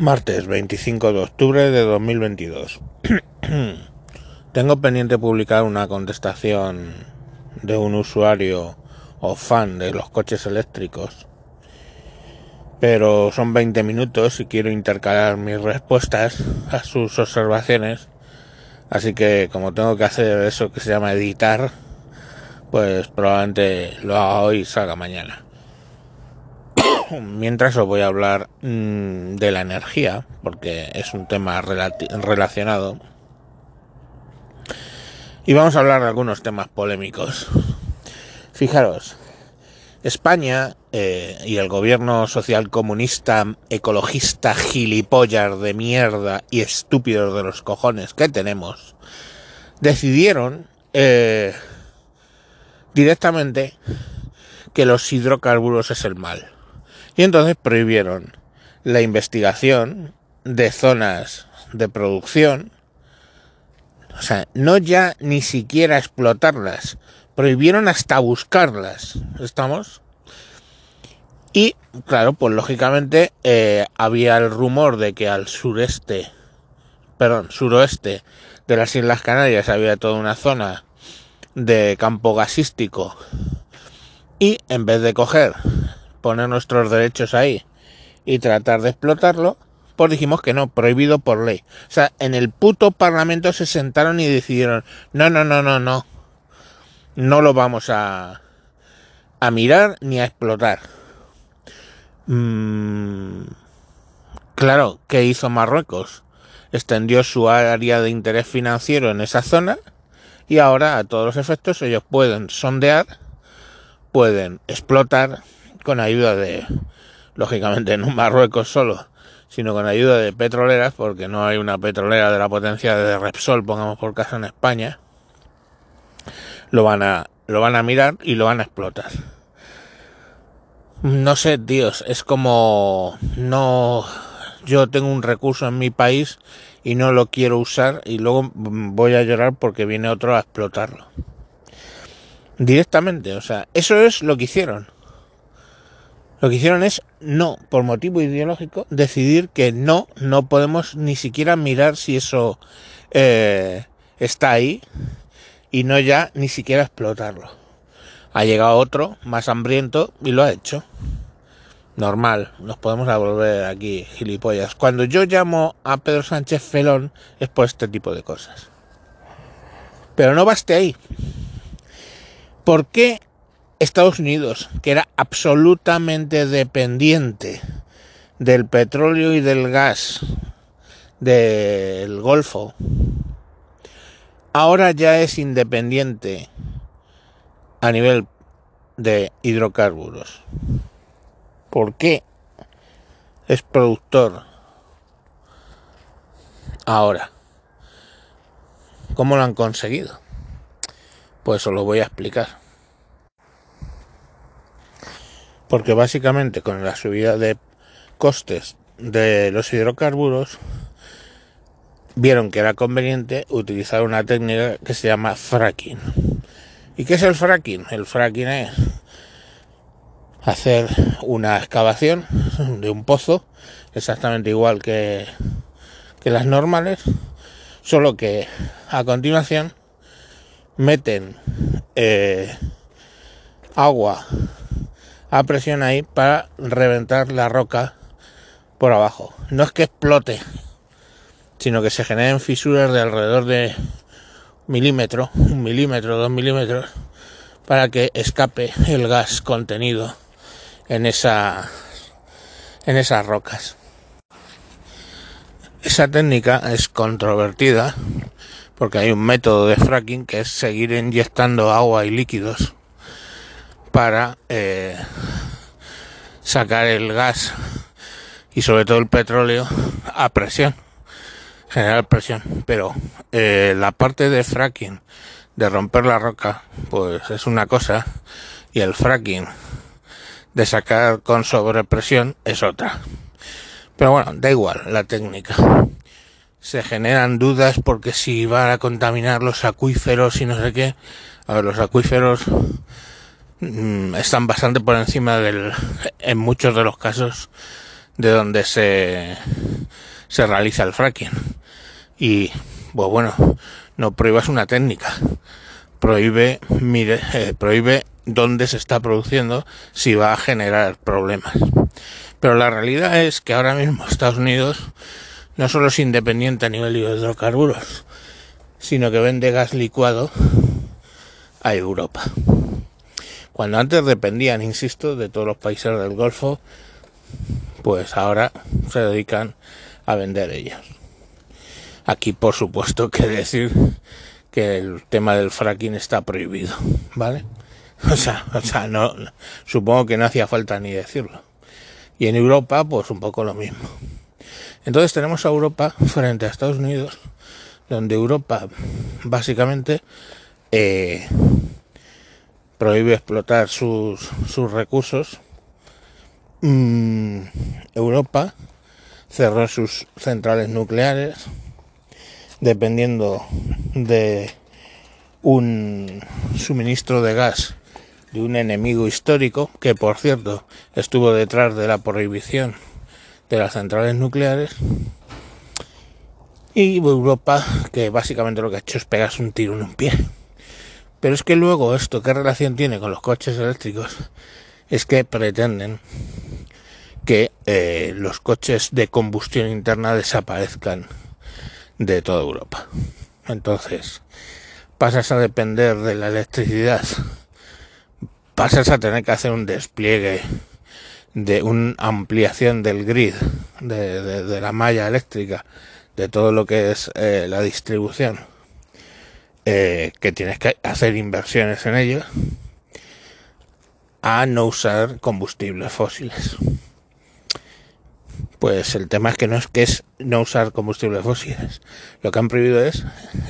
Martes 25 de octubre de 2022. Tengo pendiente publicar una contestación de un usuario o fan de los coches eléctricos. Pero son 20 minutos y quiero intercalar mis respuestas a sus observaciones. Así que como tengo que hacer eso que se llama editar, pues probablemente lo haga hoy y salga mañana. Mientras os voy a hablar mmm, de la energía, porque es un tema relacionado. Y vamos a hablar de algunos temas polémicos. Fijaros, España eh, y el gobierno social comunista, ecologista, gilipollas de mierda y estúpidos de los cojones que tenemos, decidieron eh, directamente que los hidrocarburos es el mal. Y entonces prohibieron la investigación de zonas de producción, o sea, no ya ni siquiera explotarlas, prohibieron hasta buscarlas, ¿estamos? Y, claro, pues lógicamente eh, había el rumor de que al sureste, perdón, suroeste de las Islas Canarias había toda una zona de campo gasístico y en vez de coger poner nuestros derechos ahí y tratar de explotarlo, pues dijimos que no, prohibido por ley. O sea, en el puto parlamento se sentaron y decidieron, no, no, no, no, no, no lo vamos a, a mirar ni a explotar. Mm, claro, ¿qué hizo Marruecos? Extendió su área de interés financiero en esa zona y ahora a todos los efectos ellos pueden sondear, pueden explotar con ayuda de, lógicamente no Marruecos solo, sino con ayuda de petroleras, porque no hay una petrolera de la potencia de Repsol, pongamos por caso en España, lo van a, lo van a mirar y lo van a explotar. No sé, Dios, es como no yo tengo un recurso en mi país y no lo quiero usar y luego voy a llorar porque viene otro a explotarlo. Directamente, o sea, eso es lo que hicieron. Lo que hicieron es no, por motivo ideológico, decidir que no, no podemos ni siquiera mirar si eso eh, está ahí y no ya ni siquiera explotarlo. Ha llegado otro más hambriento y lo ha hecho. Normal, nos podemos volver aquí gilipollas. Cuando yo llamo a Pedro Sánchez Felón es por este tipo de cosas. Pero no baste ahí. ¿Por qué Estados Unidos, que era absolutamente dependiente del petróleo y del gas del Golfo, ahora ya es independiente a nivel de hidrocarburos. ¿Por qué es productor ahora? ¿Cómo lo han conseguido? Pues os lo voy a explicar porque básicamente con la subida de costes de los hidrocarburos vieron que era conveniente utilizar una técnica que se llama fracking. ¿Y qué es el fracking? El fracking es hacer una excavación de un pozo exactamente igual que, que las normales, solo que a continuación meten eh, agua a presión ahí para reventar la roca por abajo. No es que explote, sino que se generen fisuras de alrededor de milímetro, un milímetro, dos milímetros, para que escape el gas contenido en esa en esas rocas. Esa técnica es controvertida porque hay un método de fracking que es seguir inyectando agua y líquidos para eh, sacar el gas y sobre todo el petróleo a presión, generar presión. Pero eh, la parte de fracking, de romper la roca, pues es una cosa y el fracking de sacar con sobrepresión es otra. Pero bueno, da igual la técnica. Se generan dudas porque si van a contaminar los acuíferos y no sé qué. A los acuíferos están bastante por encima del, en muchos de los casos, de donde se, se realiza el fracking. Y, pues bueno, no prohíbas una técnica, prohíbe, mire, eh, prohíbe dónde se está produciendo si va a generar problemas. Pero la realidad es que ahora mismo Estados Unidos no solo es independiente a nivel de hidrocarburos, sino que vende gas licuado a Europa. Cuando antes dependían, insisto, de todos los países del Golfo, pues ahora se dedican a vender ellos. Aquí, por supuesto, que decir que el tema del fracking está prohibido, ¿vale? O sea, o sea, no, supongo que no hacía falta ni decirlo. Y en Europa, pues un poco lo mismo. Entonces tenemos a Europa frente a Estados Unidos, donde Europa básicamente eh, prohíbe explotar sus, sus recursos. Mm, Europa cerró sus centrales nucleares dependiendo de un suministro de gas de un enemigo histórico que por cierto estuvo detrás de la prohibición de las centrales nucleares y Europa que básicamente lo que ha hecho es pegarse un tiro en un pie pero es que luego esto qué relación tiene con los coches eléctricos es que pretenden que eh, los coches de combustión interna desaparezcan de toda Europa. Entonces pasas a depender de la electricidad. Pasas a tener que hacer un despliegue de una ampliación del grid, de, la malla eléctrica, de todo lo que es eh, la distribución, eh, que tienes que hacer inversiones en ello, a no usar combustibles fósiles. Pues el tema es que no es que es no usar combustibles fósiles. Lo que han prohibido es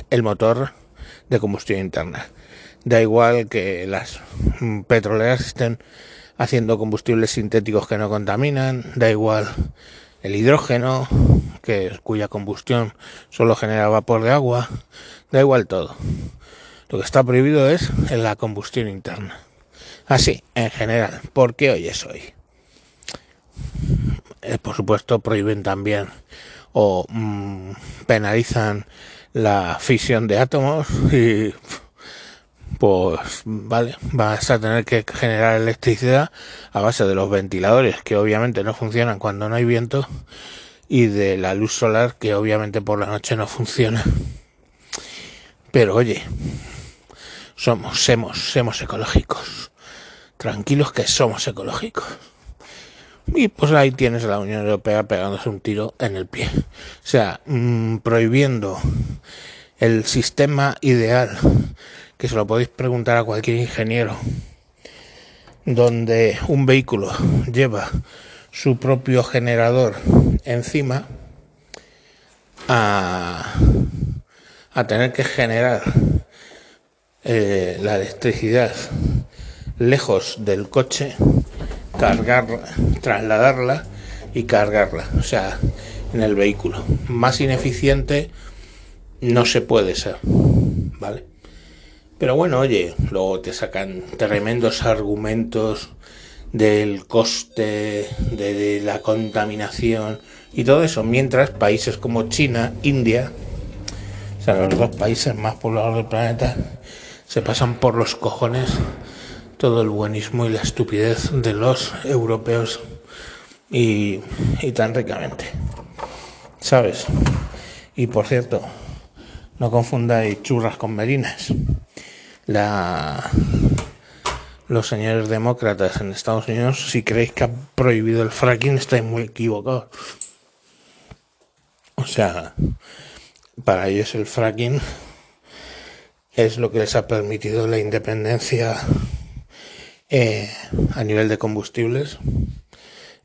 el motor de combustión interna da igual que las petroleras estén haciendo combustibles sintéticos que no contaminan, da igual el hidrógeno, cuya combustión solo genera vapor de agua, da igual todo. Lo que está prohibido es la combustión interna. Así, en general, porque hoy es hoy. Eh, por supuesto, prohíben también o mm, penalizan la fisión de átomos y pues vale, vas a tener que generar electricidad a base de los ventiladores que obviamente no funcionan cuando no hay viento y de la luz solar que obviamente por la noche no funciona. Pero oye, somos, somos, somos ecológicos. Tranquilos que somos ecológicos. Y pues ahí tienes a la Unión Europea pegándose un tiro en el pie. O sea, mm, prohibiendo el sistema ideal que se lo podéis preguntar a cualquier ingeniero, donde un vehículo lleva su propio generador encima a, a tener que generar eh, la electricidad lejos del coche, cargarla, trasladarla y cargarla, o sea, en el vehículo. Más ineficiente no se puede ser, ¿vale? Pero bueno, oye, luego te sacan tremendos argumentos del coste, de, la contaminación y todo eso, mientras países como China, India, o sea, los dos países más poblados del planeta, se pasan por los cojones todo el buenismo y la estupidez de los europeos y, y tan ricamente. ¿Sabes? Y por cierto, no confundáis churras con merinas la, los señores demócratas en Estados Unidos, si creéis que ha prohibido el fracking, estáis muy equivocados. O sea, para ellos el fracking es lo que les ha permitido la independencia eh, a nivel de combustibles.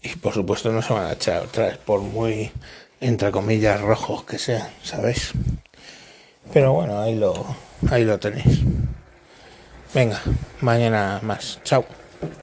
Y por supuesto no se van a echar atrás, por muy, entre comillas, rojos que sean, ¿sabéis? Pero bueno, ahí lo, ahí lo tenéis. Venga, mañana más. Chao.